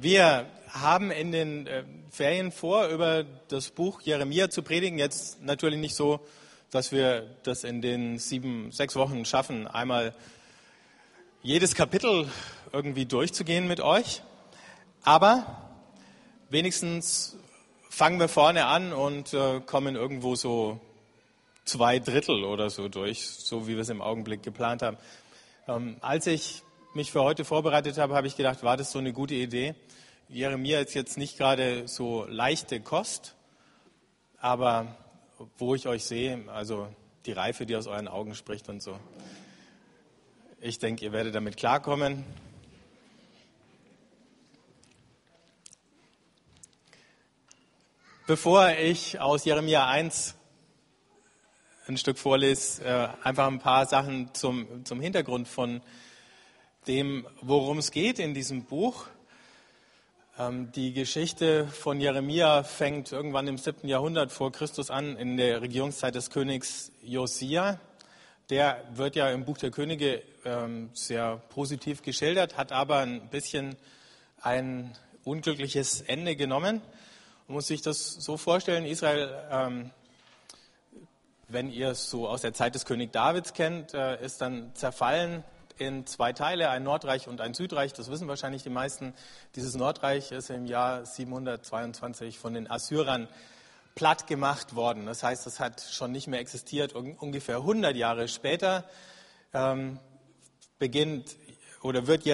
Wir haben in den äh, Ferien vor, über das Buch Jeremia zu predigen. Jetzt natürlich nicht so, dass wir das in den sieben, sechs Wochen schaffen, einmal jedes Kapitel irgendwie durchzugehen mit euch. Aber wenigstens fangen wir vorne an und äh, kommen irgendwo so zwei Drittel oder so durch, so wie wir es im Augenblick geplant haben. Ähm, als ich mich für heute vorbereitet habe, habe ich gedacht, war das so eine gute Idee? Jeremia ist jetzt nicht gerade so leichte Kost, aber wo ich euch sehe, also die Reife, die aus euren Augen spricht und so. Ich denke, ihr werdet damit klarkommen. Bevor ich aus Jeremia 1 ein Stück vorlese, äh, einfach ein paar Sachen zum, zum Hintergrund von dem, worum es geht in diesem Buch. Ähm, die Geschichte von Jeremia fängt irgendwann im 7. Jahrhundert vor Christus an, in der Regierungszeit des Königs Josia. Der wird ja im Buch der Könige ähm, sehr positiv geschildert, hat aber ein bisschen ein unglückliches Ende genommen. Man muss sich das so vorstellen, Israel, ähm, wenn ihr es so aus der Zeit des König Davids kennt, äh, ist dann zerfallen in zwei Teile, ein Nordreich und ein Südreich. Das wissen wahrscheinlich die meisten. Dieses Nordreich ist im Jahr 722 von den Assyrern platt gemacht worden. Das heißt, es hat schon nicht mehr existiert. Ungefähr 100 Jahre später ähm, beginnt oder wird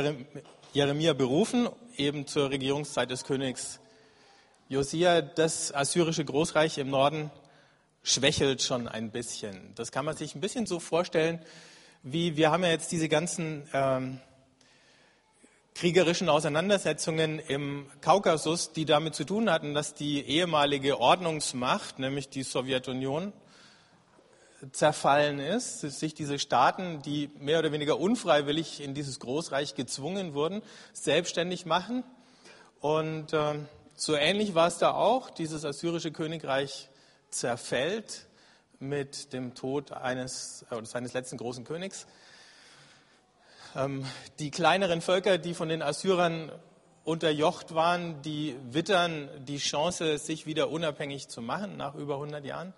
Jeremia berufen, eben zur Regierungszeit des Königs Josia. Das assyrische Großreich im Norden schwächelt schon ein bisschen. Das kann man sich ein bisschen so vorstellen, wie wir haben ja jetzt diese ganzen ähm, kriegerischen Auseinandersetzungen im Kaukasus, die damit zu tun hatten, dass die ehemalige Ordnungsmacht, nämlich die Sowjetunion, zerfallen ist, sich diese Staaten, die mehr oder weniger unfreiwillig in dieses Großreich gezwungen wurden, selbstständig machen. Und äh, so ähnlich war es da auch. Dieses assyrische Königreich zerfällt mit dem Tod eines, oder seines letzten großen Königs. Ähm, die kleineren Völker, die von den Assyrern unterjocht waren, die wittern die Chance, sich wieder unabhängig zu machen nach über 100 Jahren.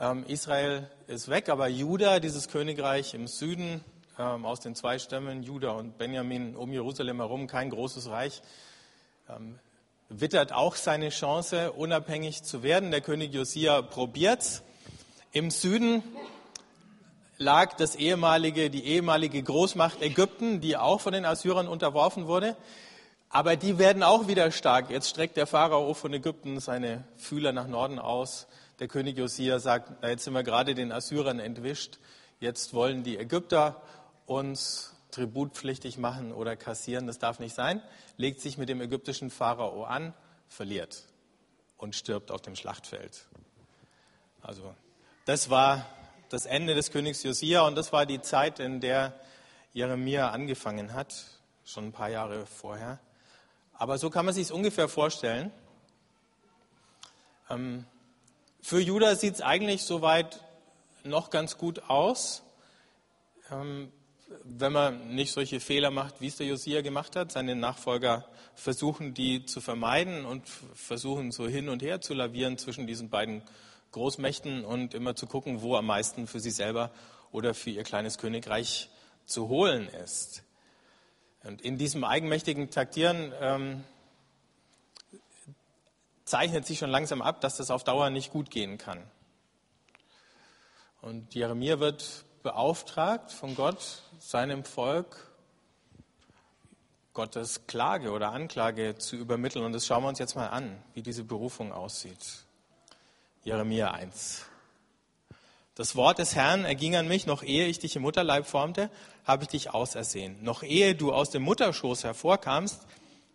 Ähm, Israel ist weg, aber Juda, dieses Königreich im Süden, ähm, aus den zwei Stämmen, Juda und Benjamin um Jerusalem herum, kein großes Reich, wittert auch seine Chance, unabhängig zu werden. Der König Josia probiert im Süden lag das ehemalige, die ehemalige Großmacht Ägypten, die auch von den Assyrern unterworfen wurde. Aber die werden auch wieder stark. Jetzt streckt der Pharao von Ägypten seine Fühler nach Norden aus. Der König Josia sagt, na, jetzt sind wir gerade den Assyrern entwischt. Jetzt wollen die Ägypter uns tributpflichtig machen oder kassieren. Das darf nicht sein. Legt sich mit dem ägyptischen Pharao an, verliert und stirbt auf dem Schlachtfeld. Also das war das Ende des Königs Josia und das war die Zeit, in der Jeremia angefangen hat, schon ein paar Jahre vorher. Aber so kann man sich es ungefähr vorstellen. Ähm, für Judah sieht es eigentlich soweit noch ganz gut aus, ähm, wenn man nicht solche Fehler macht, wie es der Josia gemacht hat. Seine Nachfolger versuchen, die zu vermeiden und versuchen, so hin und her zu lavieren zwischen diesen beiden Großmächten und immer zu gucken, wo am meisten für sie selber oder für ihr kleines Königreich zu holen ist. Und in diesem eigenmächtigen Taktieren ähm, zeichnet sich schon langsam ab, dass das auf Dauer nicht gut gehen kann. Und Jeremia wird beauftragt von Gott, seinem Volk Gottes Klage oder Anklage zu übermitteln. Und das schauen wir uns jetzt mal an, wie diese Berufung aussieht. Jeremia 1. Das Wort des Herrn erging an mich, noch ehe ich dich im Mutterleib formte, habe ich dich ausersehen. Noch ehe du aus dem Mutterschoß hervorkamst,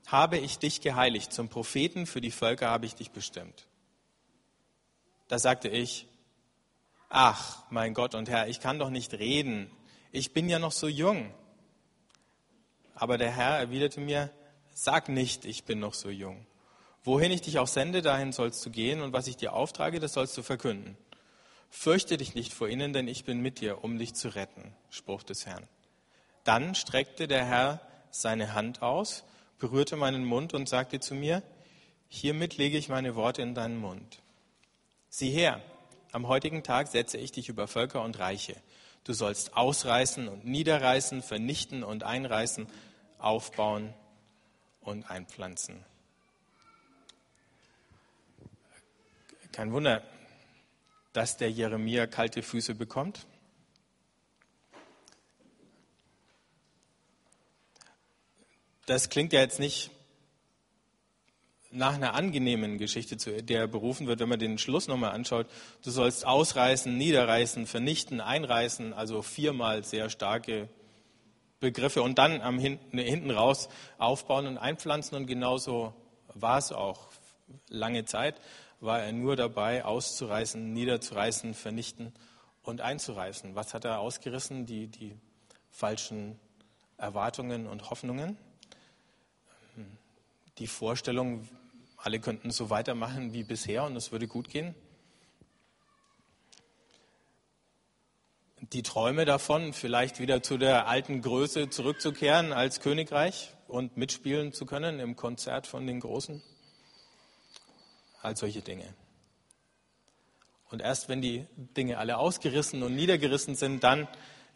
habe ich dich geheiligt. Zum Propheten für die Völker habe ich dich bestimmt. Da sagte ich, ach, mein Gott und Herr, ich kann doch nicht reden. Ich bin ja noch so jung. Aber der Herr erwiderte mir, sag nicht, ich bin noch so jung. Wohin ich dich auch sende, dahin sollst du gehen, und was ich dir auftrage, das sollst du verkünden. Fürchte dich nicht vor ihnen, denn ich bin mit dir, um dich zu retten. Spruch des Herrn. Dann streckte der Herr seine Hand aus, berührte meinen Mund und sagte zu mir, hiermit lege ich meine Worte in deinen Mund. Sieh her, am heutigen Tag setze ich dich über Völker und Reiche. Du sollst ausreißen und niederreißen, vernichten und einreißen, aufbauen und einpflanzen. Kein Wunder, dass der Jeremia kalte Füße bekommt. Das klingt ja jetzt nicht nach einer angenehmen Geschichte, zu der er berufen wird, wenn man den Schluss nochmal anschaut. Du sollst ausreißen, niederreißen, vernichten, einreißen, also viermal sehr starke Begriffe und dann am hinten, hinten raus aufbauen und einpflanzen und genauso war es auch lange Zeit, war er nur dabei, auszureißen, niederzureißen, vernichten und einzureißen. Was hat er ausgerissen? Die, die falschen Erwartungen und Hoffnungen. Die Vorstellung, alle könnten so weitermachen wie bisher und es würde gut gehen. Die Träume davon, vielleicht wieder zu der alten Größe zurückzukehren als Königreich und mitspielen zu können im Konzert von den Großen. All solche Dinge. Und erst wenn die Dinge alle ausgerissen und niedergerissen sind, dann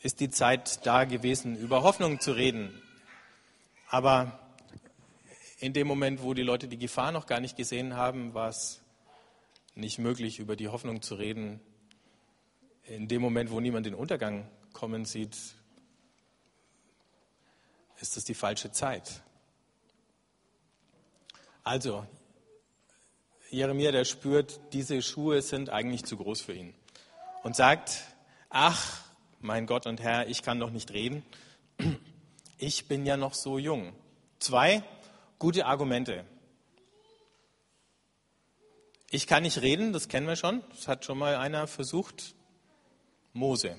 ist die Zeit da gewesen, über Hoffnung zu reden. Aber in dem Moment, wo die Leute die Gefahr noch gar nicht gesehen haben, war es nicht möglich, über die Hoffnung zu reden. In dem Moment, wo niemand den Untergang kommen sieht, ist es die falsche Zeit. Also, Jeremia, der spürt, diese Schuhe sind eigentlich zu groß für ihn und sagt, ach, mein Gott und Herr, ich kann doch nicht reden. Ich bin ja noch so jung. Zwei, gute Argumente. Ich kann nicht reden, das kennen wir schon. Das hat schon mal einer versucht. Mose.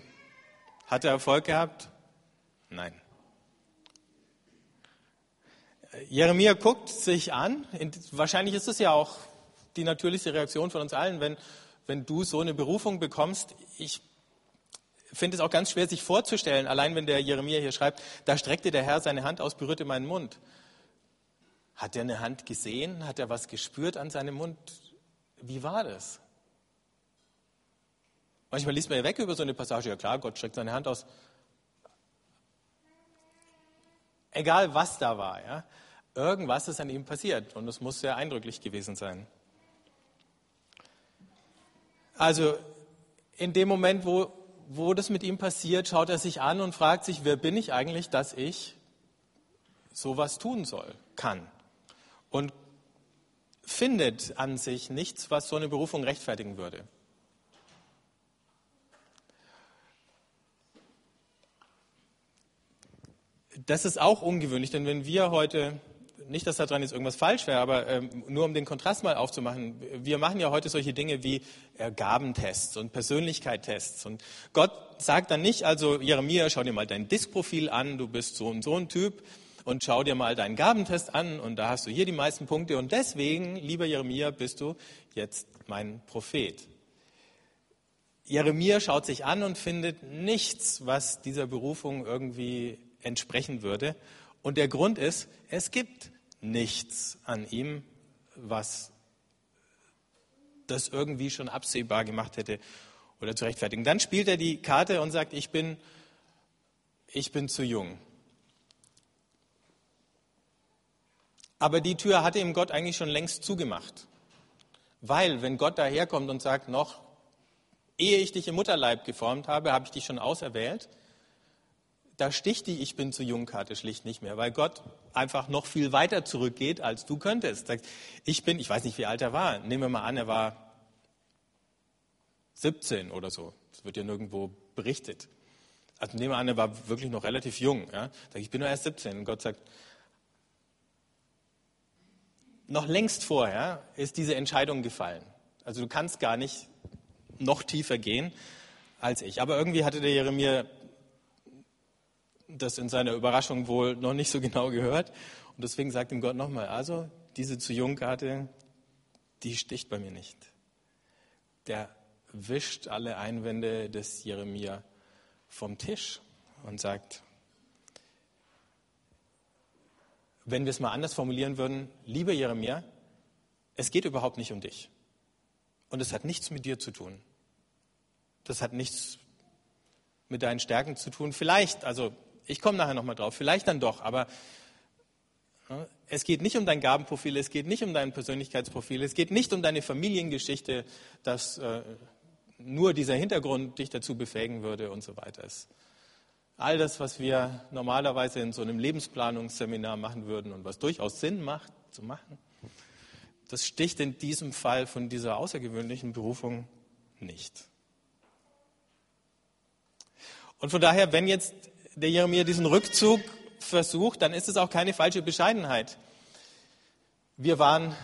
Hat er Erfolg gehabt? Nein. Jeremia guckt sich an. Wahrscheinlich ist es ja auch die natürlichste Reaktion von uns allen, wenn, wenn du so eine Berufung bekommst. Ich finde es auch ganz schwer, sich vorzustellen, allein wenn der Jeremia hier schreibt, da streckte der Herr seine Hand aus, berührte meinen Mund. Hat er eine Hand gesehen? Hat er was gespürt an seinem Mund? Wie war das? Manchmal liest man ja weg über so eine Passage, ja klar, Gott streckt seine Hand aus. Egal was da war, ja, irgendwas ist an ihm passiert und es muss sehr eindrücklich gewesen sein. Also in dem Moment, wo, wo das mit ihm passiert, schaut er sich an und fragt sich, wer bin ich eigentlich, dass ich sowas tun soll, kann und findet an sich nichts, was so eine Berufung rechtfertigen würde. Das ist auch ungewöhnlich, denn wenn wir heute, nicht, dass daran jetzt irgendwas falsch wäre, aber ähm, nur um den Kontrast mal aufzumachen, wir machen ja heute solche Dinge wie äh, Gabentests und Persönlichkeitstests. Und Gott sagt dann nicht, also Jeremia, schau dir mal dein Diskprofil an, du bist so und so ein Typ, und schau dir mal deinen Gabentest an und da hast du hier die meisten Punkte und deswegen, lieber Jeremia, bist du jetzt mein Prophet. Jeremia schaut sich an und findet nichts, was dieser Berufung irgendwie entsprechen würde. Und der Grund ist, es gibt nichts an ihm, was das irgendwie schon absehbar gemacht hätte oder zu rechtfertigen. Dann spielt er die Karte und sagt, ich bin, ich bin zu jung. Aber die Tür hatte ihm Gott eigentlich schon längst zugemacht. Weil, wenn Gott daherkommt und sagt, noch, ehe ich dich im Mutterleib geformt habe, habe ich dich schon auserwählt, da sticht die Ich bin zu jung Karte schlicht nicht mehr, weil Gott einfach noch viel weiter zurückgeht, als du könntest. Ich bin, ich weiß nicht, wie alt er war. Nehmen wir mal an, er war 17 oder so. Das wird ja nirgendwo berichtet. Also nehmen wir an, er war wirklich noch relativ jung. Ja? Ich bin nur erst 17. Und Gott sagt, noch längst vorher ist diese Entscheidung gefallen. Also du kannst gar nicht noch tiefer gehen als ich. Aber irgendwie hatte der Jeremia das in seiner Überraschung wohl noch nicht so genau gehört. Und deswegen sagt ihm Gott nochmal, also diese zu jung Karte, die sticht bei mir nicht. Der wischt alle Einwände des Jeremia vom Tisch und sagt, wenn wir es mal anders formulieren würden, lieber Jeremia, es geht überhaupt nicht um dich. Und es hat nichts mit dir zu tun. Das hat nichts mit deinen Stärken zu tun. Vielleicht, also ich komme nachher nochmal drauf, vielleicht dann doch, aber es geht nicht um dein Gabenprofil, es geht nicht um dein Persönlichkeitsprofil, es geht nicht um deine Familiengeschichte, dass äh, nur dieser Hintergrund dich dazu befähigen würde und so weiter. All das, was wir normalerweise in so einem Lebensplanungsseminar machen würden und was durchaus Sinn macht zu machen, das sticht in diesem Fall von dieser außergewöhnlichen Berufung nicht. Und von daher, wenn jetzt der Jeremia diesen Rückzug versucht, dann ist es auch keine falsche Bescheidenheit. Wir waren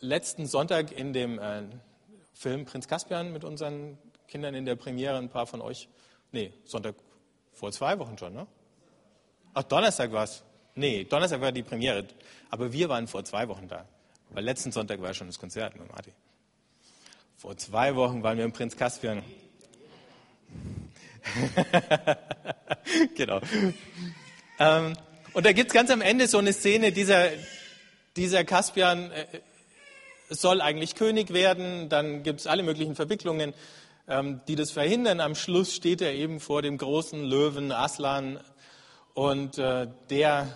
letzten Sonntag in dem äh, Film Prinz Caspian mit unseren Kindern in der Premiere. Ein paar von euch, nee, Sonntag vor zwei Wochen schon, ne? Ach, Donnerstag war es. Nee, Donnerstag war die Premiere. Aber wir waren vor zwei Wochen da. Weil letzten Sonntag war schon das Konzert mit Martin. Vor zwei Wochen waren wir im Prinz Caspian. genau. Ähm, und da gibt es ganz am Ende so eine Szene, dieser, dieser Caspian äh, soll eigentlich König werden, dann gibt es alle möglichen Verwicklungen, ähm, die das verhindern. Am Schluss steht er eben vor dem großen Löwen Aslan und äh, der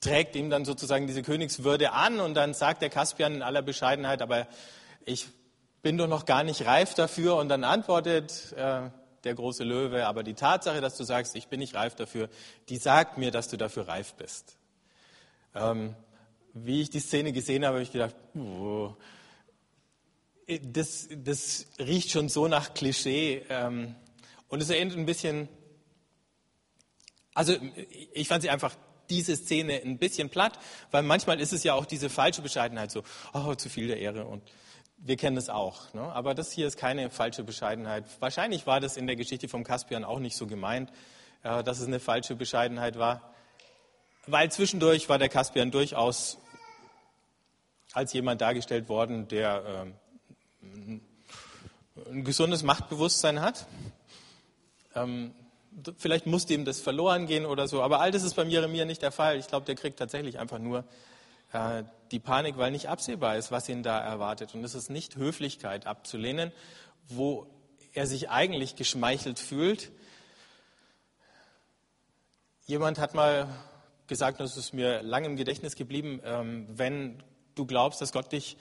trägt ihm dann sozusagen diese Königswürde an und dann sagt der Caspian in aller Bescheidenheit, aber ich bin doch noch gar nicht reif dafür und dann antwortet äh, der große Löwe, aber die Tatsache, dass du sagst, ich bin nicht reif dafür, die sagt mir, dass du dafür reif bist. Ähm, wie ich die Szene gesehen habe, habe ich gedacht, oh, das, das, riecht schon so nach Klischee. Ähm, und es erinnert ein bisschen, also ich fand sie einfach diese Szene ein bisschen platt, weil manchmal ist es ja auch diese falsche Bescheidenheit, so, oh, zu viel der Ehre und wir kennen das auch. Ne? Aber das hier ist keine falsche Bescheidenheit. Wahrscheinlich war das in der Geschichte vom Kaspian auch nicht so gemeint, äh, dass es eine falsche Bescheidenheit war. Weil zwischendurch war der Kaspian durchaus als jemand dargestellt worden, der ähm, ein gesundes Machtbewusstsein hat. Ähm, vielleicht musste ihm das verloren gehen oder so, aber all das ist beim Jeremia nicht der Fall. Ich glaube, der kriegt tatsächlich einfach nur äh, die Panik, weil nicht absehbar ist, was ihn da erwartet. Und es ist nicht Höflichkeit abzulehnen, wo er sich eigentlich geschmeichelt fühlt. Jemand hat mal gesagt, und es ist mir lange im Gedächtnis geblieben, ähm, wenn du glaubst, dass Gott dich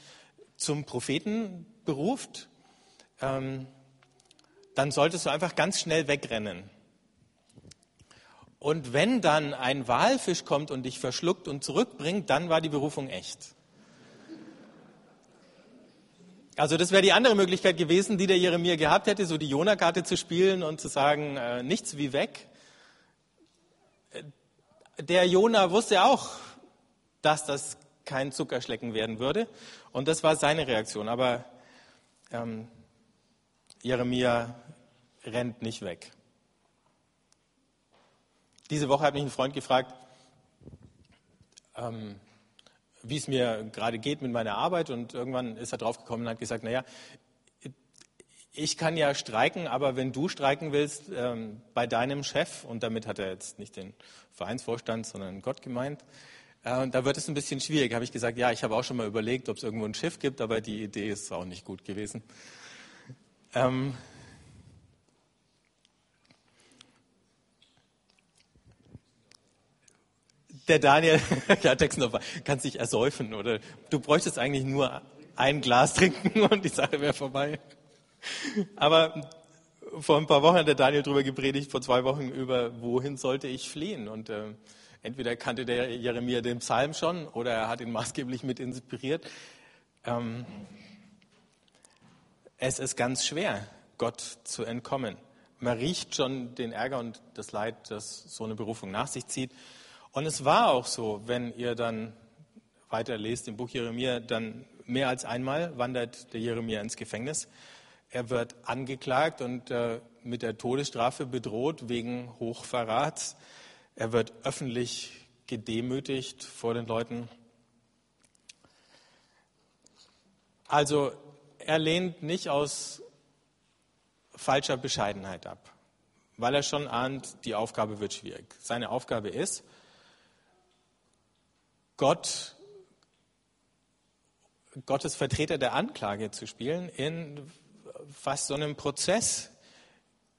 zum Propheten beruft, ähm, dann solltest du einfach ganz schnell wegrennen. Und wenn dann ein Walfisch kommt und dich verschluckt und zurückbringt, dann war die Berufung echt. Also das wäre die andere Möglichkeit gewesen, die der Jeremia gehabt hätte, so die Jona-Karte zu spielen und zu sagen, äh, nichts wie weg. Der Jona wusste auch, dass das kein Zuckerschlecken werden würde. Und das war seine Reaktion. Aber ähm, Jeremia rennt nicht weg. Diese Woche hat mich ein Freund gefragt, ähm, wie es mir gerade geht mit meiner Arbeit und irgendwann ist er draufgekommen und hat gesagt, naja, ich kann ja streiken, aber wenn du streiken willst ähm, bei deinem Chef, und damit hat er jetzt nicht den Vereinsvorstand, sondern Gott gemeint, äh, da wird es ein bisschen schwierig. Habe ich gesagt, ja, ich habe auch schon mal überlegt, ob es irgendwo ein Schiff gibt, aber die Idee ist auch nicht gut gewesen. Ähm, der Daniel, ja, Textnova, kann sich ersäufen oder du bräuchtest eigentlich nur ein Glas trinken und die Sache wäre vorbei. Aber vor ein paar Wochen hat der Daniel darüber gepredigt, vor zwei Wochen über, wohin sollte ich fliehen? Und äh, entweder kannte der Jeremia den Psalm schon oder er hat ihn maßgeblich mit inspiriert. Ähm, es ist ganz schwer, Gott zu entkommen. Man riecht schon den Ärger und das Leid, das so eine Berufung nach sich zieht. Und es war auch so, wenn ihr dann weiterlest im Buch Jeremia, dann mehr als einmal wandert der Jeremia ins Gefängnis. Er wird angeklagt und äh, mit der Todesstrafe bedroht wegen Hochverrats. Er wird öffentlich gedemütigt vor den Leuten. Also er lehnt nicht aus falscher Bescheidenheit ab, weil er schon ahnt, die Aufgabe wird schwierig. Seine Aufgabe ist, Gott, Gottes Vertreter der Anklage zu spielen in fast so einem Prozess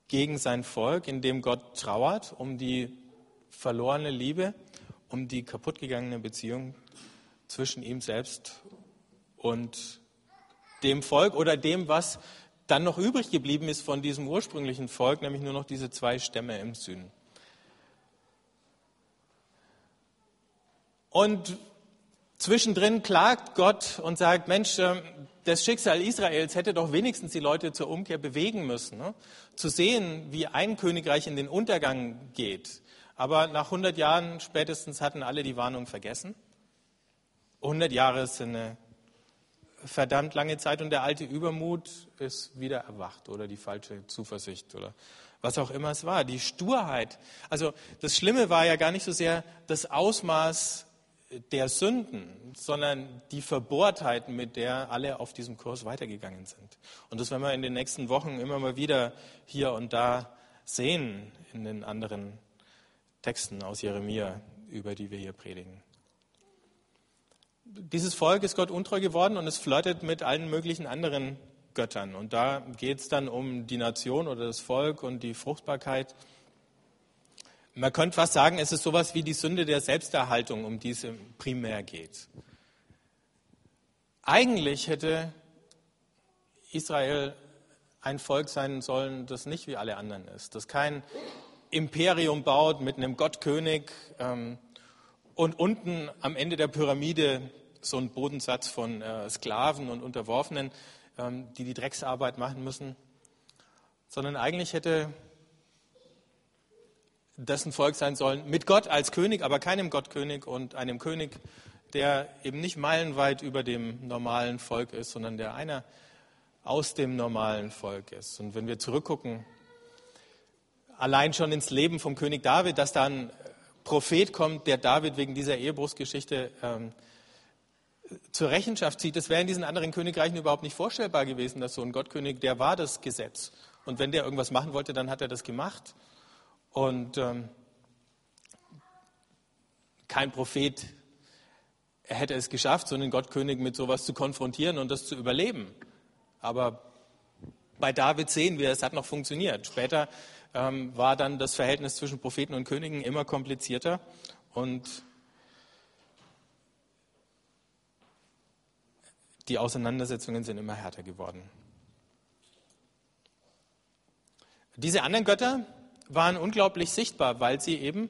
gegen sein Volk, in dem Gott trauert um die verlorene Liebe, um die kaputtgegangene Beziehung zwischen ihm selbst und dem Volk oder dem, was dann noch übrig geblieben ist von diesem ursprünglichen Volk, nämlich nur noch diese zwei Stämme im Süden. Und zwischendrin klagt Gott und sagt, Mensch, ähm, das Schicksal Israels hätte doch wenigstens die Leute zur Umkehr bewegen müssen. Ne? Zu sehen, wie ein Königreich in den Untergang geht. Aber nach 100 Jahren spätestens hatten alle die Warnung vergessen. 100 Jahre sind eine verdammt lange Zeit und der alte Übermut ist wieder erwacht oder die falsche Zuversicht oder was auch immer es war. Die Sturheit. Also das Schlimme war ja gar nicht so sehr das Ausmaß der Sünden, sondern die Verbohrtheit, mit der alle auf diesem Kurs weitergegangen sind. Und das werden wir in den nächsten Wochen immer mal wieder hier und da sehen in den anderen Texten aus Jeremia, über die wir hier predigen. Dieses Volk ist Gott untreu geworden und es flirtet mit allen möglichen anderen Göttern. Und da geht es dann um die Nation oder das Volk und die Fruchtbarkeit. Man könnte fast sagen, es ist sowas wie die Sünde der Selbsterhaltung, um die es primär geht. Eigentlich hätte Israel ein Volk sein sollen, das nicht wie alle anderen ist, das kein Imperium baut mit einem Gottkönig ähm, und unten am Ende der Pyramide so ein Bodensatz von äh, Sklaven und Unterworfenen, ähm, die die Drecksarbeit machen müssen, sondern eigentlich hätte dessen Volk sein sollen, mit Gott als König, aber keinem Gottkönig und einem König, der eben nicht meilenweit über dem normalen Volk ist, sondern der einer aus dem normalen Volk ist. Und wenn wir zurückgucken, allein schon ins Leben vom König David, dass da ein Prophet kommt, der David wegen dieser Ehebruchsgeschichte ähm, zur Rechenschaft zieht, das wäre in diesen anderen Königreichen überhaupt nicht vorstellbar gewesen, dass so ein Gottkönig, der war das Gesetz. Und wenn der irgendwas machen wollte, dann hat er das gemacht. Und ähm, kein Prophet hätte es geschafft, so einen Gottkönig mit sowas zu konfrontieren und das zu überleben. Aber bei David sehen wir, es hat noch funktioniert. Später ähm, war dann das Verhältnis zwischen Propheten und Königen immer komplizierter und die Auseinandersetzungen sind immer härter geworden. Diese anderen Götter, waren unglaublich sichtbar, weil sie eben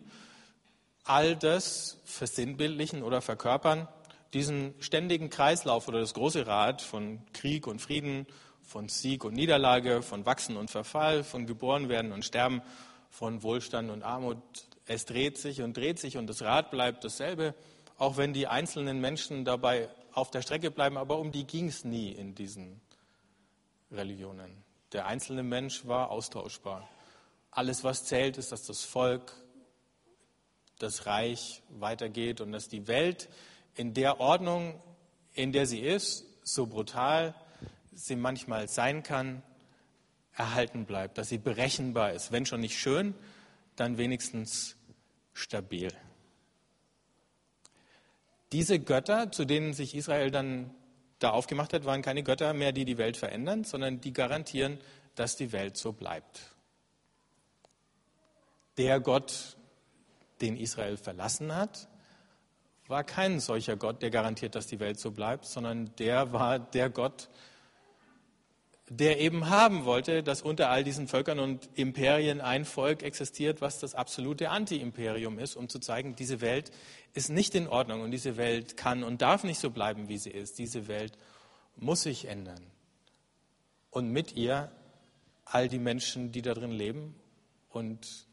all das versinnbildlichen oder verkörpern, diesen ständigen Kreislauf oder das große Rad von Krieg und Frieden, von Sieg und Niederlage, von Wachsen und Verfall, von Geborenwerden und Sterben, von Wohlstand und Armut. Es dreht sich und dreht sich und das Rad bleibt dasselbe, auch wenn die einzelnen Menschen dabei auf der Strecke bleiben, aber um die ging es nie in diesen Religionen. Der einzelne Mensch war austauschbar. Alles, was zählt, ist, dass das Volk, das Reich weitergeht und dass die Welt in der Ordnung, in der sie ist, so brutal sie manchmal sein kann, erhalten bleibt, dass sie berechenbar ist. Wenn schon nicht schön, dann wenigstens stabil. Diese Götter, zu denen sich Israel dann da aufgemacht hat, waren keine Götter mehr, die die Welt verändern, sondern die garantieren, dass die Welt so bleibt. Der Gott, den Israel verlassen hat, war kein solcher Gott, der garantiert, dass die Welt so bleibt, sondern der war der Gott, der eben haben wollte, dass unter all diesen Völkern und Imperien ein Volk existiert, was das absolute Anti-Imperium ist, um zu zeigen, diese Welt ist nicht in Ordnung und diese Welt kann und darf nicht so bleiben, wie sie ist. Diese Welt muss sich ändern. Und mit ihr all die Menschen, die darin leben und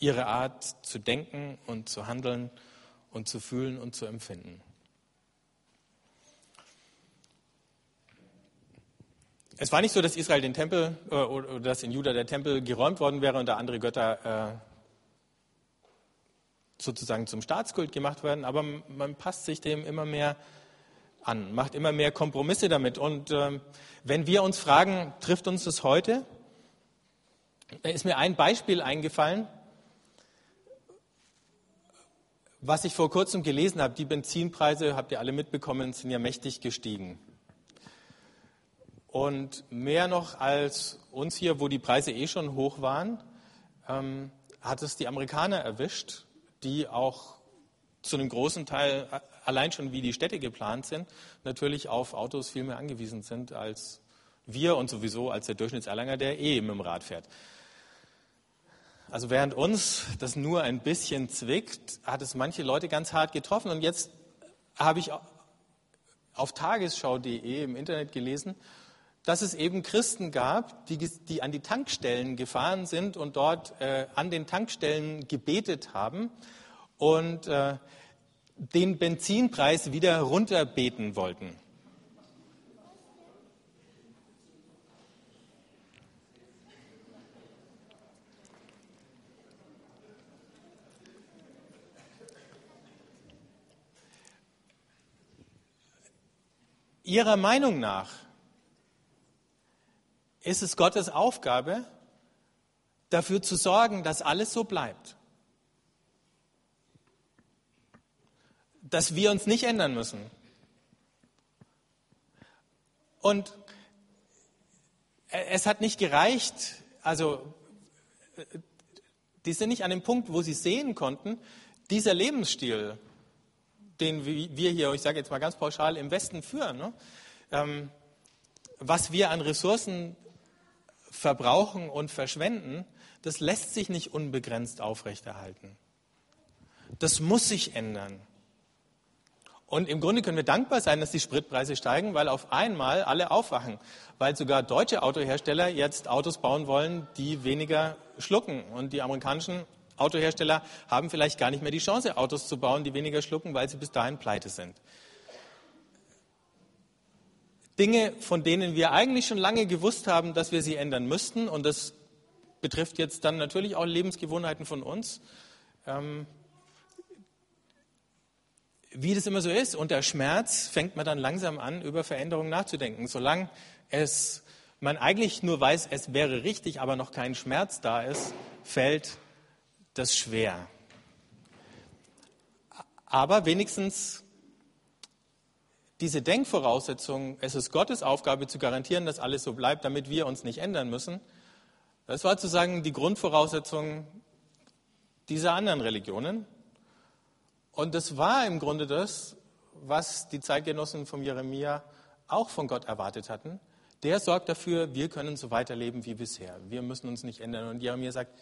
ihre Art zu denken und zu handeln und zu fühlen und zu empfinden. Es war nicht so, dass Israel den Tempel äh, oder dass in Juda der Tempel geräumt worden wäre und da andere Götter äh, sozusagen zum Staatskult gemacht werden, aber man passt sich dem immer mehr an, macht immer mehr Kompromisse damit. Und äh, wenn wir uns fragen, trifft uns das heute? Da ist mir ein Beispiel eingefallen, was ich vor kurzem gelesen habe, die Benzinpreise, habt ihr alle mitbekommen, sind ja mächtig gestiegen. Und mehr noch als uns hier, wo die Preise eh schon hoch waren, ähm, hat es die Amerikaner erwischt, die auch zu einem großen Teil allein schon wie die Städte geplant sind, natürlich auf Autos viel mehr angewiesen sind als wir und sowieso als der Durchschnittserlanger, der eh mit dem Rad fährt. Also während uns das nur ein bisschen zwickt, hat es manche Leute ganz hart getroffen. Und jetzt habe ich auf tagesschau.de im Internet gelesen, dass es eben Christen gab, die, die an die Tankstellen gefahren sind und dort äh, an den Tankstellen gebetet haben und äh, den Benzinpreis wieder runterbeten wollten. Ihrer Meinung nach ist es Gottes Aufgabe, dafür zu sorgen, dass alles so bleibt. Dass wir uns nicht ändern müssen. Und es hat nicht gereicht, also die sind nicht an dem Punkt, wo sie sehen konnten, dieser Lebensstil, den wir hier, ich sage jetzt mal ganz pauschal, im Westen führen, ne? ähm, was wir an Ressourcen verbrauchen und verschwenden, das lässt sich nicht unbegrenzt aufrechterhalten. Das muss sich ändern. Und im Grunde können wir dankbar sein, dass die Spritpreise steigen, weil auf einmal alle aufwachen, weil sogar deutsche Autohersteller jetzt Autos bauen wollen, die weniger schlucken. Und die amerikanischen Autohersteller haben vielleicht gar nicht mehr die Chance, Autos zu bauen, die weniger schlucken, weil sie bis dahin pleite sind. Dinge, von denen wir eigentlich schon lange gewusst haben, dass wir sie ändern müssten. Und das betrifft jetzt dann natürlich auch Lebensgewohnheiten von uns. Ähm, wie das immer so ist, unter Schmerz fängt man dann langsam an, über Veränderungen nachzudenken. Solange es, man eigentlich nur weiß, es wäre richtig, aber noch kein Schmerz da ist, fällt das schwer. Aber wenigstens diese Denkvoraussetzung, es ist Gottes Aufgabe zu garantieren, dass alles so bleibt, damit wir uns nicht ändern müssen, das war sozusagen die Grundvoraussetzung dieser anderen Religionen. Und das war im Grunde das, was die Zeitgenossen von Jeremia auch von Gott erwartet hatten. Der sorgt dafür, wir können so weiterleben wie bisher. Wir müssen uns nicht ändern. Und Jeremia sagt,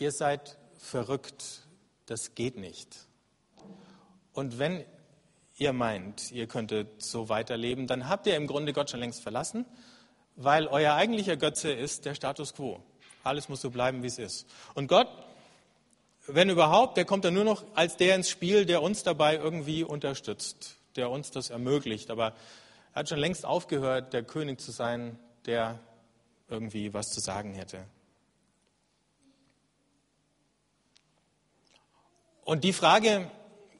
ihr seid verrückt, das geht nicht. Und wenn ihr meint, ihr könntet so weiterleben, dann habt ihr im Grunde Gott schon längst verlassen, weil euer eigentlicher Götze ist der Status quo. Alles muss so bleiben, wie es ist. Und Gott, wenn überhaupt, der kommt dann nur noch als der ins Spiel, der uns dabei irgendwie unterstützt, der uns das ermöglicht. Aber er hat schon längst aufgehört, der König zu sein, der irgendwie was zu sagen hätte. Und die Frage,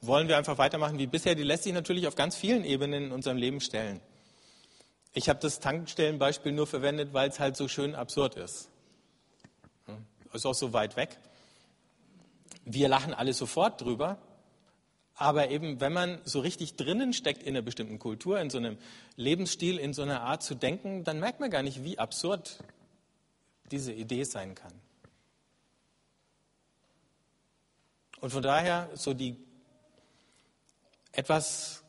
wollen wir einfach weitermachen wie bisher, die lässt sich natürlich auf ganz vielen Ebenen in unserem Leben stellen. Ich habe das Tankstellenbeispiel nur verwendet, weil es halt so schön absurd ist. Ist auch so weit weg. Wir lachen alle sofort drüber, aber eben, wenn man so richtig drinnen steckt in einer bestimmten Kultur, in so einem Lebensstil, in so einer Art zu denken, dann merkt man gar nicht, wie absurd diese Idee sein kann. Und von daher so die etwas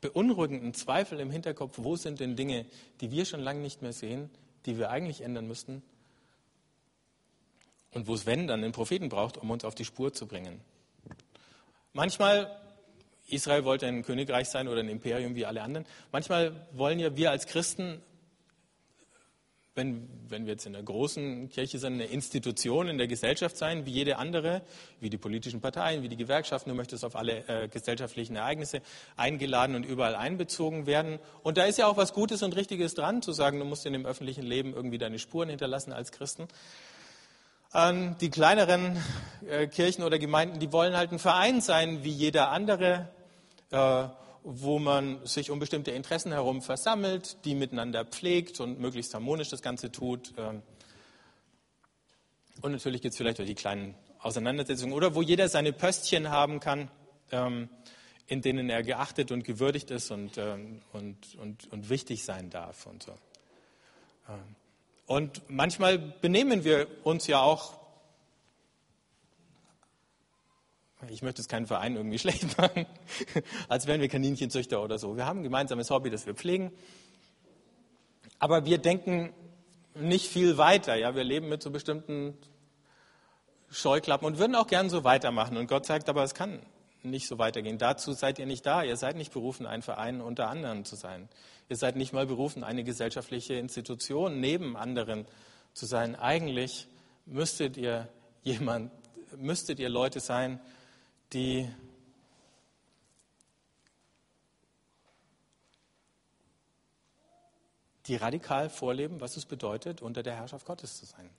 beunruhigenden Zweifel im Hinterkopf, wo sind denn Dinge, die wir schon lange nicht mehr sehen, die wir eigentlich ändern müssten und wo es, wenn, dann einen Propheten braucht, um uns auf die Spur zu bringen. Manchmal, Israel wollte ein Königreich sein oder ein Imperium wie alle anderen, manchmal wollen ja wir als Christen wenn, wenn wir jetzt in der großen Kirche sind, eine Institution in der Gesellschaft sein, wie jede andere, wie die politischen Parteien, wie die Gewerkschaften. Du möchtest auf alle äh, gesellschaftlichen Ereignisse eingeladen und überall einbezogen werden. Und da ist ja auch was Gutes und Richtiges dran, zu sagen, du musst in dem öffentlichen Leben irgendwie deine Spuren hinterlassen als Christen. Ähm, die kleineren äh, Kirchen oder Gemeinden, die wollen halt ein Verein sein, wie jeder andere. Äh, wo man sich um bestimmte Interessen herum versammelt, die miteinander pflegt und möglichst harmonisch das Ganze tut. Ähm. Und natürlich gibt es vielleicht auch die kleinen Auseinandersetzungen oder wo jeder seine Pöstchen haben kann, ähm, in denen er geachtet und gewürdigt ist und, ähm, und, und, und wichtig sein darf und so. Und manchmal benehmen wir uns ja auch, ich möchte es keinen Verein irgendwie schlecht machen, als wären wir Kaninchenzüchter oder so. Wir haben ein gemeinsames Hobby, das wir pflegen. Aber wir denken nicht viel weiter. Ja, wir leben mit so bestimmten Scheuklappen und würden auch gern so weitermachen. Und Gott sagt, aber es kann nicht so weitergehen. Dazu seid ihr nicht da. Ihr seid nicht berufen, ein Verein unter anderen zu sein. Ihr seid nicht mal berufen, eine gesellschaftliche Institution neben anderen zu sein. Eigentlich müsstet ihr jemand, müsstet ihr Leute sein, die die radikal vorleben, was es bedeutet, unter der Herrschaft Gottes zu sein.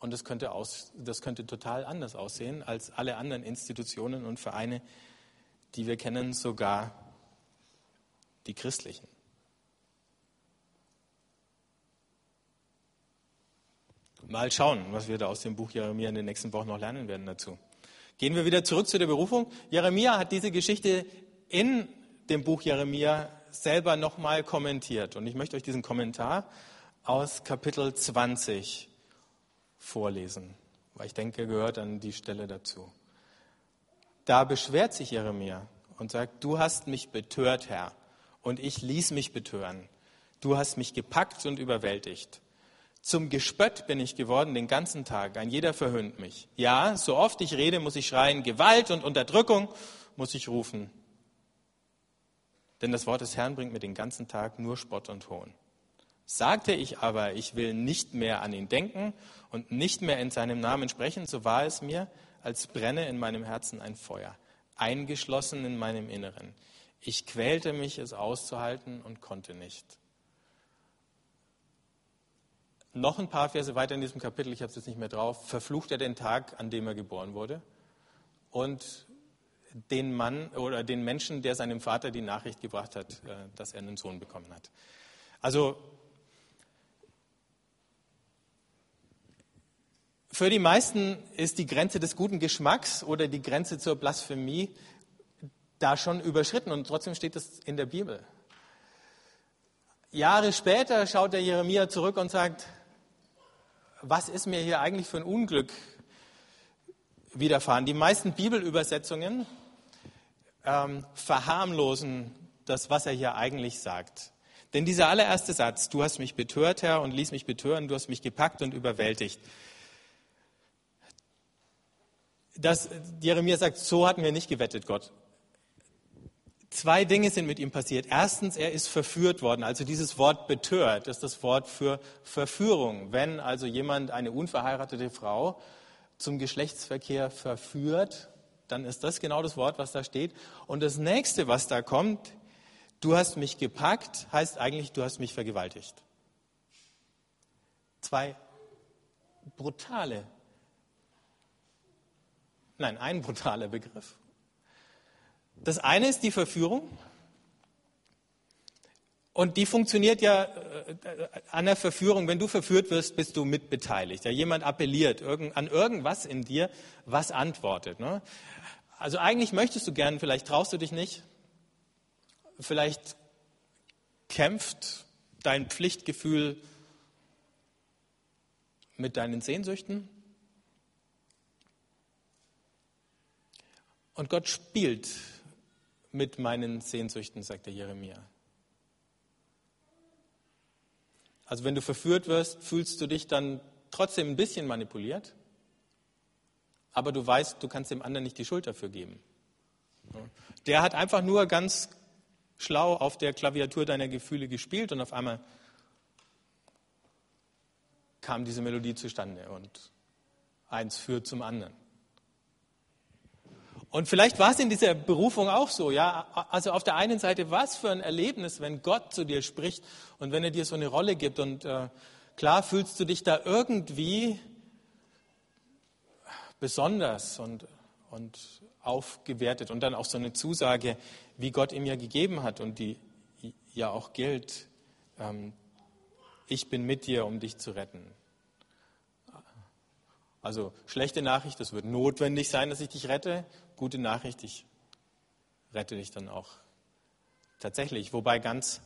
Und das könnte, aus, das könnte total anders aussehen als alle anderen Institutionen und Vereine, die wir kennen, sogar die christlichen. Mal schauen, was wir da aus dem Buch Jeremia in den nächsten Wochen noch lernen werden dazu. Gehen wir wieder zurück zu der Berufung. Jeremia hat diese Geschichte in dem Buch Jeremia selber nochmal kommentiert. Und ich möchte euch diesen Kommentar aus Kapitel 20 vorlesen, weil ich denke, er gehört an die Stelle dazu. Da beschwert sich Jeremia und sagt, du hast mich betört, Herr, und ich ließ mich betören. Du hast mich gepackt und überwältigt. Zum Gespött bin ich geworden den ganzen Tag, ein jeder verhöhnt mich. Ja, so oft ich rede, muss ich schreien, Gewalt und Unterdrückung muss ich rufen. Denn das Wort des Herrn bringt mir den ganzen Tag nur Spott und Hohn. Sagte ich aber, ich will nicht mehr an ihn denken und nicht mehr in seinem Namen sprechen, so war es mir, als brenne in meinem Herzen ein Feuer, eingeschlossen in meinem Inneren. Ich quälte mich, es auszuhalten und konnte nicht. Noch ein paar Verse weiter in diesem Kapitel, ich habe es jetzt nicht mehr drauf, verflucht er den Tag, an dem er geboren wurde und den Mann oder den Menschen, der seinem Vater die Nachricht gebracht hat, äh, dass er einen Sohn bekommen hat. Also Für die meisten ist die Grenze des guten Geschmacks oder die Grenze zur Blasphemie da schon überschritten und trotzdem steht es in der Bibel. Jahre später schaut der Jeremia zurück und sagt, was ist mir hier eigentlich für ein Unglück widerfahren? Die meisten Bibelübersetzungen ähm, verharmlosen das, was er hier eigentlich sagt. Denn dieser allererste Satz, du hast mich betört, Herr, und ließ mich betören, du hast mich gepackt und überwältigt, dass Jeremia sagt, so hatten wir nicht gewettet, Gott. Zwei Dinge sind mit ihm passiert. Erstens, er ist verführt worden. Also dieses Wort betört ist das Wort für Verführung. Wenn also jemand eine unverheiratete Frau zum Geschlechtsverkehr verführt, dann ist das genau das Wort, was da steht. Und das nächste, was da kommt, du hast mich gepackt, heißt eigentlich, du hast mich vergewaltigt. Zwei brutale Nein, ein brutaler Begriff. Das eine ist die Verführung. Und die funktioniert ja äh, an der Verführung. Wenn du verführt wirst, bist du mitbeteiligt. Ja, jemand appelliert an irgendwas in dir, was antwortet. Ne? Also eigentlich möchtest du gern, vielleicht traust du dich nicht. Vielleicht kämpft dein Pflichtgefühl mit deinen Sehnsüchten. Und Gott spielt mit meinen Sehnsüchten, sagt der Jeremia. Also wenn du verführt wirst, fühlst du dich dann trotzdem ein bisschen manipuliert, aber du weißt, du kannst dem anderen nicht die Schuld dafür geben. Der hat einfach nur ganz schlau auf der Klaviatur deiner Gefühle gespielt und auf einmal kam diese Melodie zustande und eins führt zum anderen. Und vielleicht war es in dieser Berufung auch so, ja. Also auf der einen Seite, was für ein Erlebnis, wenn Gott zu dir spricht und wenn er dir so eine Rolle gibt. Und äh, klar fühlst du dich da irgendwie besonders und, und aufgewertet. Und dann auch so eine Zusage, wie Gott ihm ja gegeben hat und die ja auch gilt. Ähm, ich bin mit dir, um dich zu retten. Also schlechte Nachricht, es wird notwendig sein, dass ich dich rette. Gute Nachricht, ich rette dich dann auch tatsächlich. Wobei ganz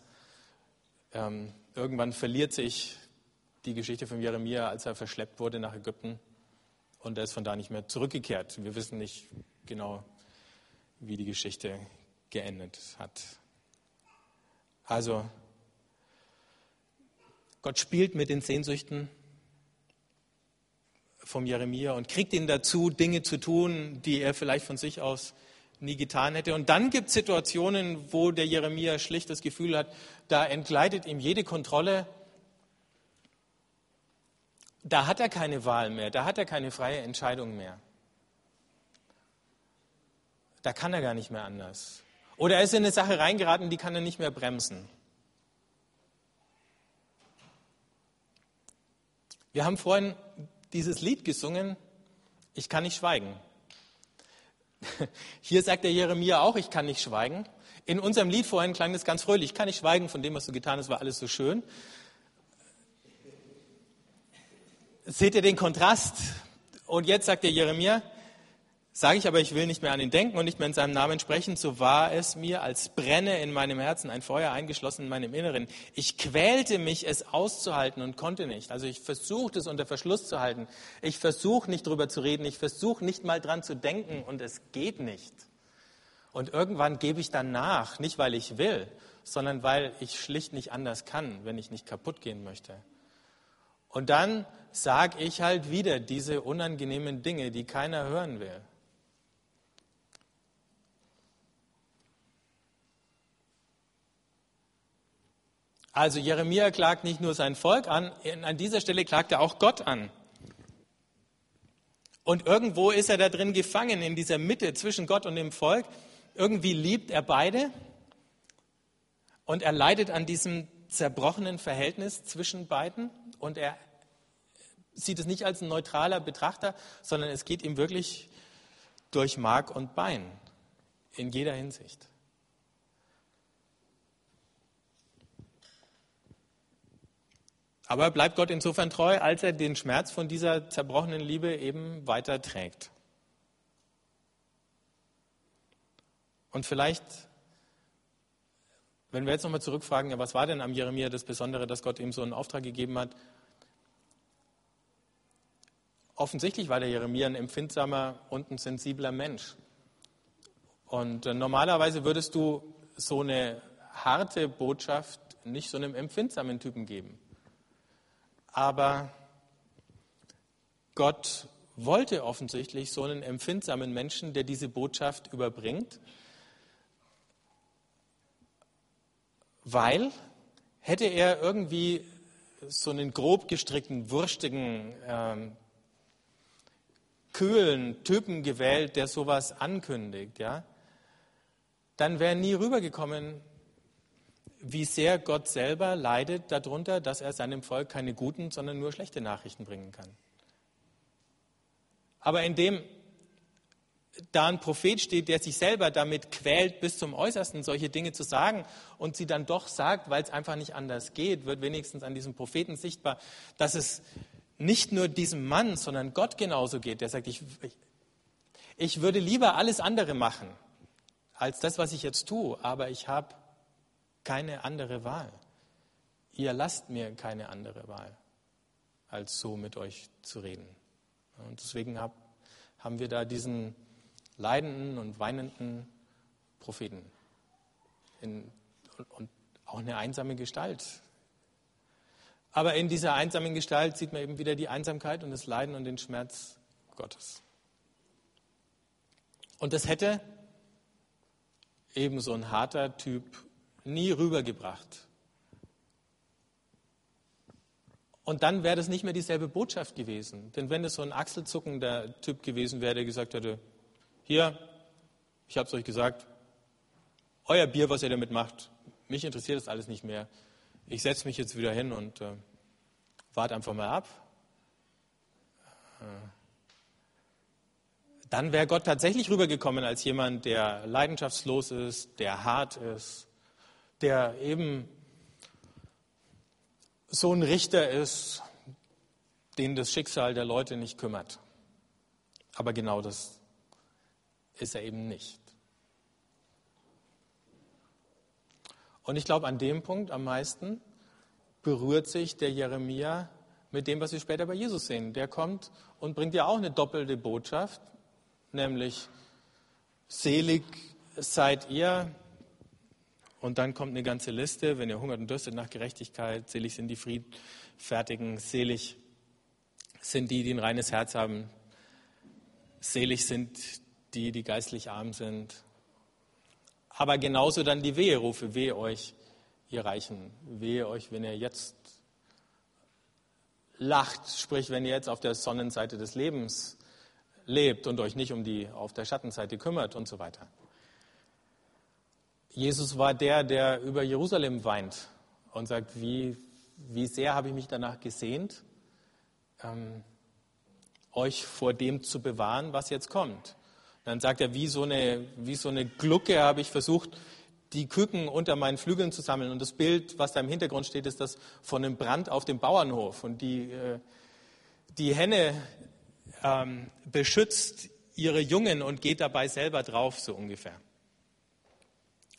ähm, irgendwann verliert sich die Geschichte von Jeremia, als er verschleppt wurde nach Ägypten und er ist von da nicht mehr zurückgekehrt. Wir wissen nicht genau, wie die Geschichte geendet hat. Also, Gott spielt mit den Sehnsüchten vom Jeremia und kriegt ihn dazu, Dinge zu tun, die er vielleicht von sich aus nie getan hätte. Und dann gibt es Situationen, wo der Jeremia schlicht das Gefühl hat, da entgleitet ihm jede Kontrolle. Da hat er keine Wahl mehr, da hat er keine freie Entscheidung mehr. Da kann er gar nicht mehr anders. Oder er ist in eine Sache reingeraten, die kann er nicht mehr bremsen. Wir haben vorhin dieses Lied gesungen, ich kann nicht schweigen. Hier sagt der Jeremia auch, ich kann nicht schweigen. In unserem Lied vorhin klang das ganz fröhlich, ich kann nicht schweigen von dem, was du getan hast, war alles so schön. Seht ihr den Kontrast? Und jetzt sagt der Jeremia, Sage ich aber, ich will nicht mehr an ihn denken und nicht mehr in seinem Namen sprechen, so war es mir, als brenne in meinem Herzen ein Feuer eingeschlossen in meinem Inneren. Ich quälte mich, es auszuhalten und konnte nicht. Also ich versuchte es unter Verschluss zu halten. Ich versuche nicht drüber zu reden. Ich versuche nicht mal dran zu denken und es geht nicht. Und irgendwann gebe ich dann nach, nicht weil ich will, sondern weil ich schlicht nicht anders kann, wenn ich nicht kaputt gehen möchte. Und dann sage ich halt wieder diese unangenehmen Dinge, die keiner hören will. Also Jeremia klagt nicht nur sein Volk an, an dieser Stelle klagt er auch Gott an. Und irgendwo ist er da drin gefangen, in dieser Mitte zwischen Gott und dem Volk. Irgendwie liebt er beide und er leidet an diesem zerbrochenen Verhältnis zwischen beiden und er sieht es nicht als ein neutraler Betrachter, sondern es geht ihm wirklich durch Mark und Bein in jeder Hinsicht. Aber er bleibt Gott insofern treu, als er den Schmerz von dieser zerbrochenen Liebe eben weiter trägt. Und vielleicht, wenn wir jetzt nochmal zurückfragen, was war denn am Jeremia das Besondere, dass Gott ihm so einen Auftrag gegeben hat? Offensichtlich war der Jeremia ein empfindsamer und ein sensibler Mensch. Und äh, normalerweise würdest du so eine harte Botschaft nicht so einem empfindsamen Typen geben. Aber Gott wollte offensichtlich so einen empfindsamen Menschen, der diese Botschaft überbringt, weil hätte er irgendwie so einen grob gestrickten, wurstigen, ähm, kühlen Typen gewählt, der sowas ankündigt, ja, dann wäre nie rübergekommen, wie sehr Gott selber leidet darunter, dass er seinem Volk keine guten, sondern nur schlechte Nachrichten bringen kann. Aber indem da ein Prophet steht, der sich selber damit quält, bis zum Äußersten solche Dinge zu sagen und sie dann doch sagt, weil es einfach nicht anders geht, wird wenigstens an diesem Propheten sichtbar, dass es nicht nur diesem Mann, sondern Gott genauso geht, der sagt, ich, ich würde lieber alles andere machen als das, was ich jetzt tue, aber ich habe keine andere Wahl. Ihr lasst mir keine andere Wahl, als so mit euch zu reden. Und deswegen hab, haben wir da diesen leidenden und weinenden Propheten in, und, und auch eine einsame Gestalt. Aber in dieser einsamen Gestalt sieht man eben wieder die Einsamkeit und das Leiden und den Schmerz Gottes. Und das hätte eben so ein harter Typ nie rübergebracht. Und dann wäre das nicht mehr dieselbe Botschaft gewesen. Denn wenn es so ein achselzuckender Typ gewesen wäre, der gesagt hätte, hier, ich habe es euch gesagt, euer Bier, was ihr damit macht, mich interessiert das alles nicht mehr. Ich setze mich jetzt wieder hin und äh, warte einfach mal ab. Äh, dann wäre Gott tatsächlich rübergekommen als jemand, der leidenschaftslos ist, der hart ist, der eben so ein Richter ist, den das Schicksal der Leute nicht kümmert. Aber genau das ist er eben nicht. Und ich glaube, an dem Punkt am meisten berührt sich der Jeremia mit dem, was wir später bei Jesus sehen. Der kommt und bringt ja auch eine doppelte Botschaft, nämlich selig seid ihr. Und dann kommt eine ganze Liste, wenn ihr hungert und dürstet nach Gerechtigkeit, selig sind die Friedfertigen, selig sind die, die ein reines Herz haben, selig sind die, die geistlich arm sind. Aber genauso dann die Weherufe, wehe euch, ihr Reichen, wehe euch, wenn ihr jetzt lacht, sprich, wenn ihr jetzt auf der Sonnenseite des Lebens lebt und euch nicht um die auf der Schattenseite kümmert und so weiter. Jesus war der, der über Jerusalem weint und sagt, wie, wie sehr habe ich mich danach gesehnt, ähm, euch vor dem zu bewahren, was jetzt kommt. Dann sagt er, wie so eine, wie so eine Glucke habe ich versucht, die Küken unter meinen Flügeln zu sammeln. Und das Bild, was da im Hintergrund steht, ist das von einem Brand auf dem Bauernhof. Und die, äh, die Henne ähm, beschützt ihre Jungen und geht dabei selber drauf, so ungefähr.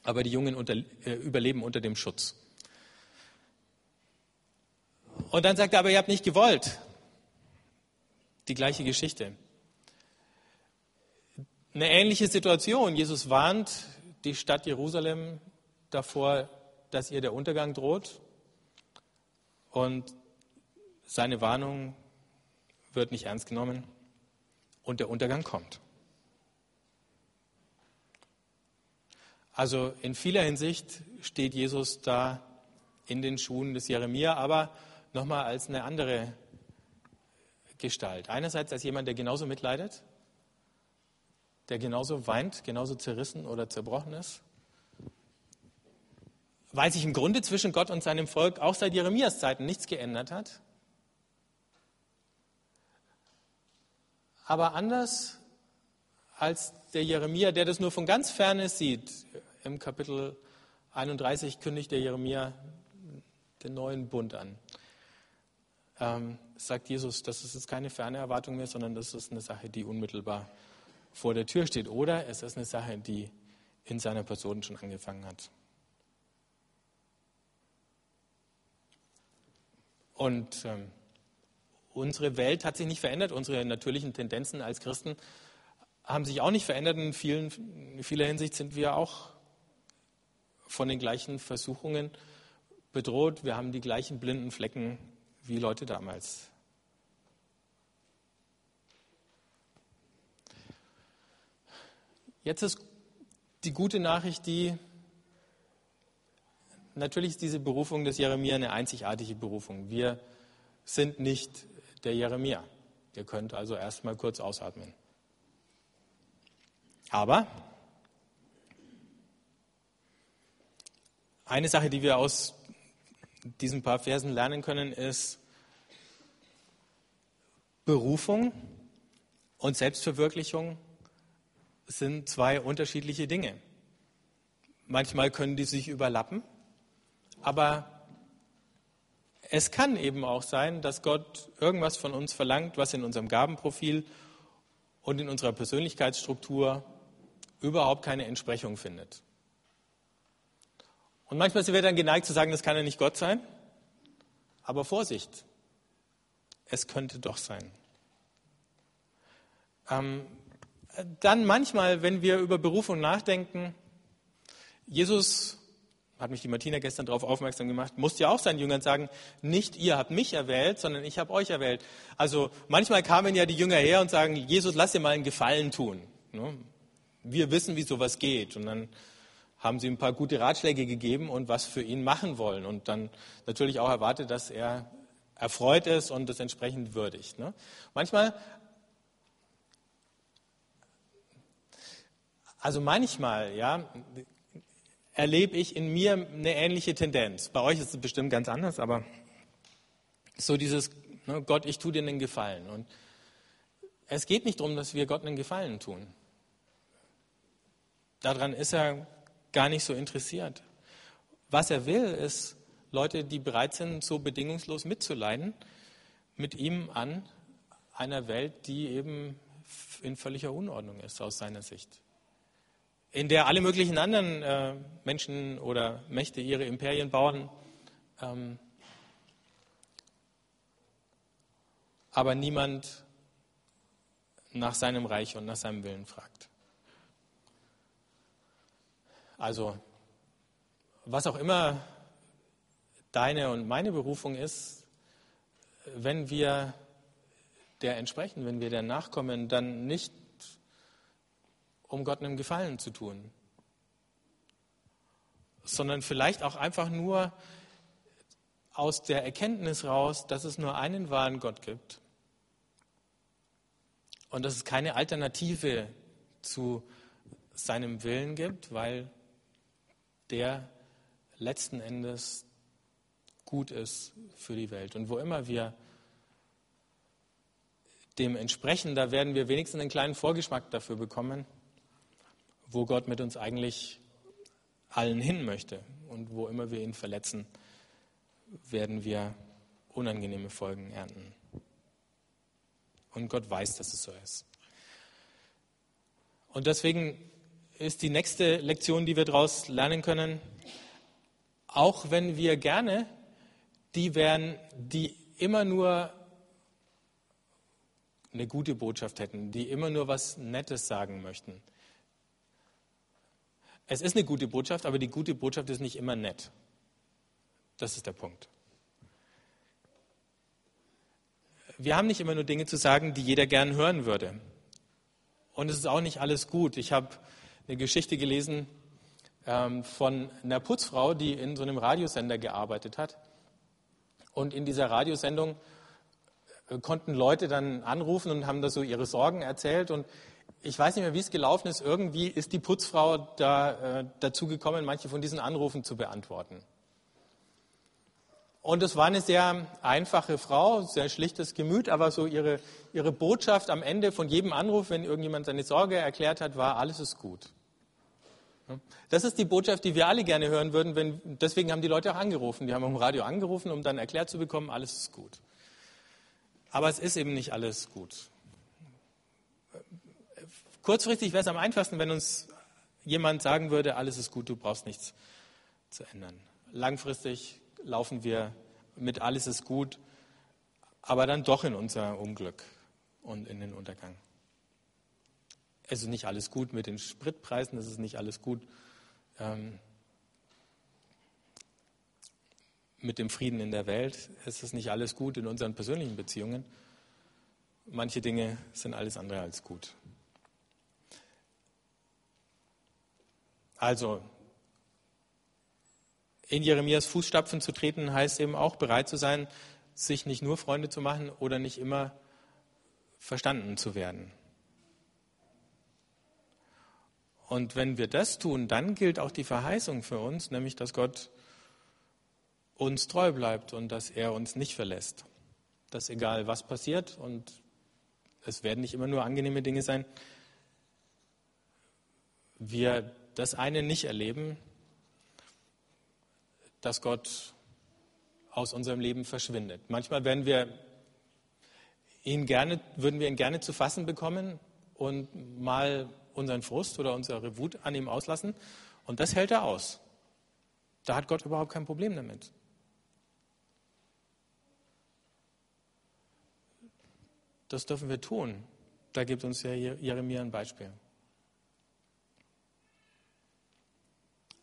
Aber die Jungen unter, äh, überleben unter dem Schutz. Und dann sagt er, aber ihr habt nicht gewollt. Die gleiche Geschichte. Eine ähnliche Situation. Jesus warnt die Stadt Jerusalem davor, dass ihr der Untergang droht. Und seine Warnung wird nicht ernst genommen und der Untergang kommt. Also in vieler Hinsicht steht Jesus da in den Schuhen des Jeremia, aber nochmal als eine andere Gestalt. Einerseits als jemand, der genauso mitleidet, der genauso weint, genauso zerrissen oder zerbrochen ist, weil sich im Grunde zwischen Gott und seinem Volk auch seit Jeremias Zeiten nichts geändert hat. Aber anders als der Jeremia, der das nur von ganz ferne sieht, im Kapitel 31 kündigt der Jeremia den neuen Bund an. Ähm, sagt Jesus, das ist jetzt keine ferne Erwartung mehr, sondern das ist eine Sache, die unmittelbar vor der Tür steht. Oder es ist eine Sache, die in seiner Person schon angefangen hat. Und ähm, unsere Welt hat sich nicht verändert, unsere natürlichen Tendenzen als Christen haben sich auch nicht verändert. In, vielen, in vieler Hinsicht sind wir auch von den gleichen Versuchungen bedroht. Wir haben die gleichen blinden Flecken wie Leute damals. Jetzt ist die gute Nachricht die, natürlich ist diese Berufung des Jeremia eine einzigartige Berufung. Wir sind nicht der Jeremia. Ihr könnt also erstmal kurz ausatmen. Aber eine Sache, die wir aus diesen paar Versen lernen können, ist Berufung und Selbstverwirklichung sind zwei unterschiedliche Dinge. Manchmal können die sich überlappen, aber es kann eben auch sein, dass Gott irgendwas von uns verlangt, was in unserem Gabenprofil und in unserer Persönlichkeitsstruktur überhaupt keine Entsprechung findet. Und manchmal sind wir dann geneigt zu sagen, das kann ja nicht Gott sein. Aber Vorsicht, es könnte doch sein. Ähm, dann manchmal, wenn wir über Berufung nachdenken, Jesus, hat mich die Martina gestern darauf aufmerksam gemacht, musste ja auch seinen Jüngern sagen, nicht ihr habt mich erwählt, sondern ich habe euch erwählt. Also manchmal kamen ja die Jünger her und sagen, Jesus, lass dir mal einen Gefallen tun. Ne? Wir wissen, wie sowas geht. Und dann haben sie ein paar gute Ratschläge gegeben und was für ihn machen wollen. Und dann natürlich auch erwartet, dass er erfreut ist und das entsprechend würdigt. Ne? Manchmal Also manchmal, ja, erlebe ich in mir eine ähnliche Tendenz. Bei euch ist es bestimmt ganz anders, aber so dieses, ne, Gott, ich tue dir einen Gefallen. Und es geht nicht darum, dass wir Gott einen Gefallen tun. Daran ist er gar nicht so interessiert. Was er will, ist Leute, die bereit sind, so bedingungslos mitzuleiden, mit ihm an einer Welt, die eben in völliger Unordnung ist aus seiner Sicht. In der alle möglichen anderen äh, Menschen oder Mächte ihre Imperien bauen, ähm, aber niemand nach seinem Reich und nach seinem Willen fragt. Also, was auch immer deine und meine Berufung ist, wenn wir der entsprechen, wenn wir der nachkommen, dann nicht um Gott einen Gefallen zu tun, sondern vielleicht auch einfach nur aus der Erkenntnis raus, dass es nur einen wahren Gott gibt und dass es keine Alternative zu seinem Willen gibt, weil der letzten Endes gut ist für die Welt. Und wo immer wir dem entsprechen, da werden wir wenigstens einen kleinen Vorgeschmack dafür bekommen, wo Gott mit uns eigentlich allen hin möchte. Und wo immer wir ihn verletzen, werden wir unangenehme Folgen ernten. Und Gott weiß, dass es so ist. Und deswegen ist die nächste Lektion, die wir daraus lernen können, auch wenn wir gerne die wären, die immer nur eine gute Botschaft hätten, die immer nur was Nettes sagen möchten. Es ist eine gute Botschaft, aber die gute Botschaft ist nicht immer nett. Das ist der Punkt. Wir haben nicht immer nur Dinge zu sagen, die jeder gern hören würde. Und es ist auch nicht alles gut. Ich habe eine Geschichte gelesen ähm, von einer Putzfrau, die in so einem Radiosender gearbeitet hat. Und in dieser Radiosendung äh, konnten Leute dann anrufen und haben da so ihre Sorgen erzählt. Und ich weiß nicht mehr, wie es gelaufen ist. Irgendwie ist die Putzfrau da, äh, dazu gekommen, manche von diesen Anrufen zu beantworten. Und es war eine sehr einfache Frau, sehr schlichtes Gemüt, aber so ihre, ihre Botschaft am Ende von jedem Anruf, wenn irgendjemand seine Sorge erklärt hat, war, alles ist gut. Das ist die Botschaft, die wir alle gerne hören würden. Wenn, deswegen haben die Leute auch angerufen. Die haben im Radio angerufen, um dann erklärt zu bekommen, alles ist gut. Aber es ist eben nicht alles gut. Kurzfristig wäre es am einfachsten, wenn uns jemand sagen würde, alles ist gut, du brauchst nichts zu ändern. Langfristig laufen wir mit alles ist gut, aber dann doch in unser Unglück und in den Untergang. Es ist nicht alles gut mit den Spritpreisen, es ist nicht alles gut ähm, mit dem Frieden in der Welt, es ist nicht alles gut in unseren persönlichen Beziehungen. Manche Dinge sind alles andere als gut. Also, in Jeremias Fußstapfen zu treten, heißt eben auch bereit zu sein, sich nicht nur Freunde zu machen oder nicht immer verstanden zu werden. Und wenn wir das tun, dann gilt auch die Verheißung für uns, nämlich dass Gott uns treu bleibt und dass er uns nicht verlässt. Dass egal was passiert, und es werden nicht immer nur angenehme Dinge sein, wir das eine nicht erleben, dass Gott aus unserem Leben verschwindet. Manchmal werden wir ihn gerne, würden wir ihn gerne zu fassen bekommen und mal unseren Frust oder unsere Wut an ihm auslassen. Und das hält er aus. Da hat Gott überhaupt kein Problem damit. Das dürfen wir tun. Da gibt uns ja Jeremia ein Beispiel.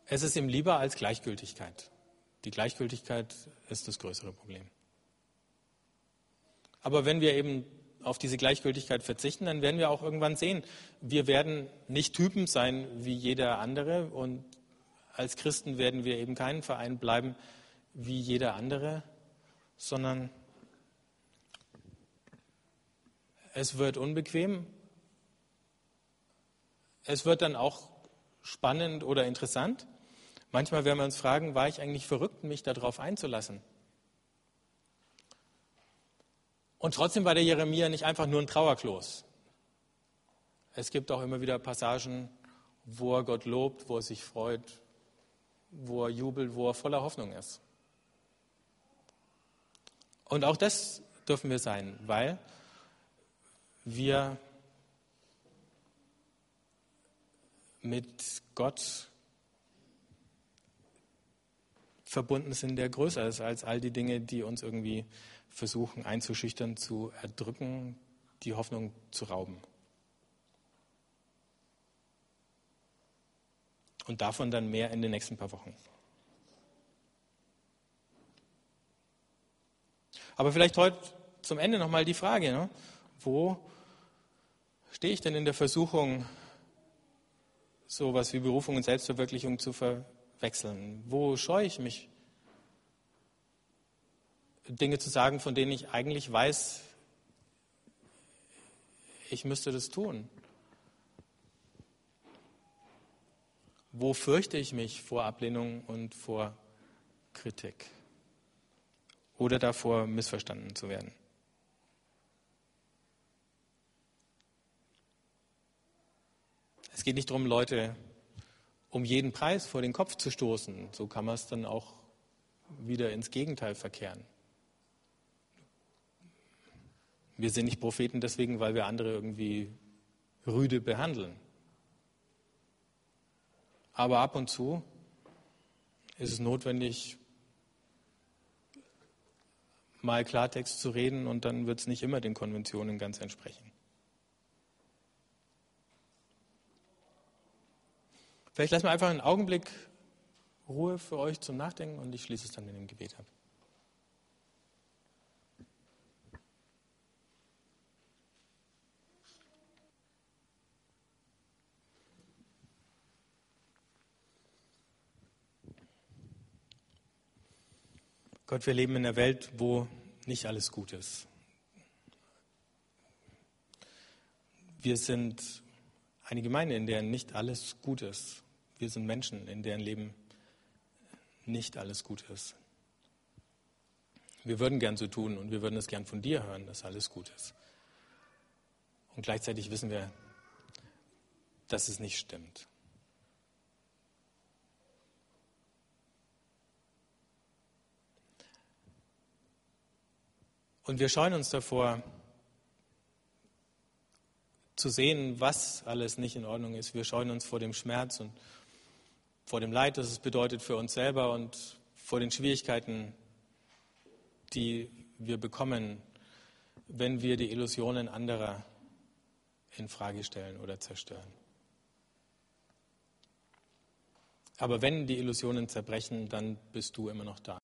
Es ist ihm lieber als Gleichgültigkeit. Die Gleichgültigkeit ist das größere Problem. Aber wenn wir eben auf diese Gleichgültigkeit verzichten, dann werden wir auch irgendwann sehen, wir werden nicht Typen sein wie jeder andere und als Christen werden wir eben kein Verein bleiben wie jeder andere, sondern es wird unbequem, es wird dann auch spannend oder interessant. Manchmal werden wir uns fragen, war ich eigentlich verrückt, mich darauf einzulassen? Und trotzdem war der Jeremia nicht einfach nur ein Trauerklos. Es gibt auch immer wieder Passagen, wo er Gott lobt, wo er sich freut, wo er jubelt, wo er voller Hoffnung ist. Und auch das dürfen wir sein, weil wir mit Gott verbunden sind, der größer ist als all die Dinge, die uns irgendwie versuchen einzuschüchtern, zu erdrücken, die Hoffnung zu rauben. Und davon dann mehr in den nächsten paar Wochen. Aber vielleicht heute zum Ende nochmal die Frage, ne? wo stehe ich denn in der Versuchung, sowas wie Berufung und Selbstverwirklichung zu verwechseln? Wo scheue ich mich, Dinge zu sagen, von denen ich eigentlich weiß, ich müsste das tun? Wo fürchte ich mich vor Ablehnung und vor Kritik? Oder davor, missverstanden zu werden? Es geht nicht darum, Leute um jeden Preis vor den Kopf zu stoßen. So kann man es dann auch wieder ins Gegenteil verkehren. Wir sind nicht Propheten deswegen, weil wir andere irgendwie rüde behandeln. Aber ab und zu ist es notwendig, mal Klartext zu reden und dann wird es nicht immer den Konventionen ganz entsprechen. Vielleicht lassen wir einfach einen Augenblick Ruhe für euch zum Nachdenken und ich schließe es dann in dem Gebet ab. Gott, wir leben in einer Welt, wo nicht alles gut ist. Wir sind eine Gemeinde, in der nicht alles gut ist. Wir sind Menschen, in deren Leben nicht alles gut ist. Wir würden gern so tun und wir würden es gern von dir hören, dass alles gut ist. Und gleichzeitig wissen wir, dass es nicht stimmt. Und wir scheuen uns davor, zu sehen, was alles nicht in Ordnung ist. Wir scheuen uns vor dem Schmerz und vor dem Leid, das es bedeutet für uns selber und vor den Schwierigkeiten, die wir bekommen, wenn wir die Illusionen anderer in Frage stellen oder zerstören. Aber wenn die Illusionen zerbrechen, dann bist du immer noch da.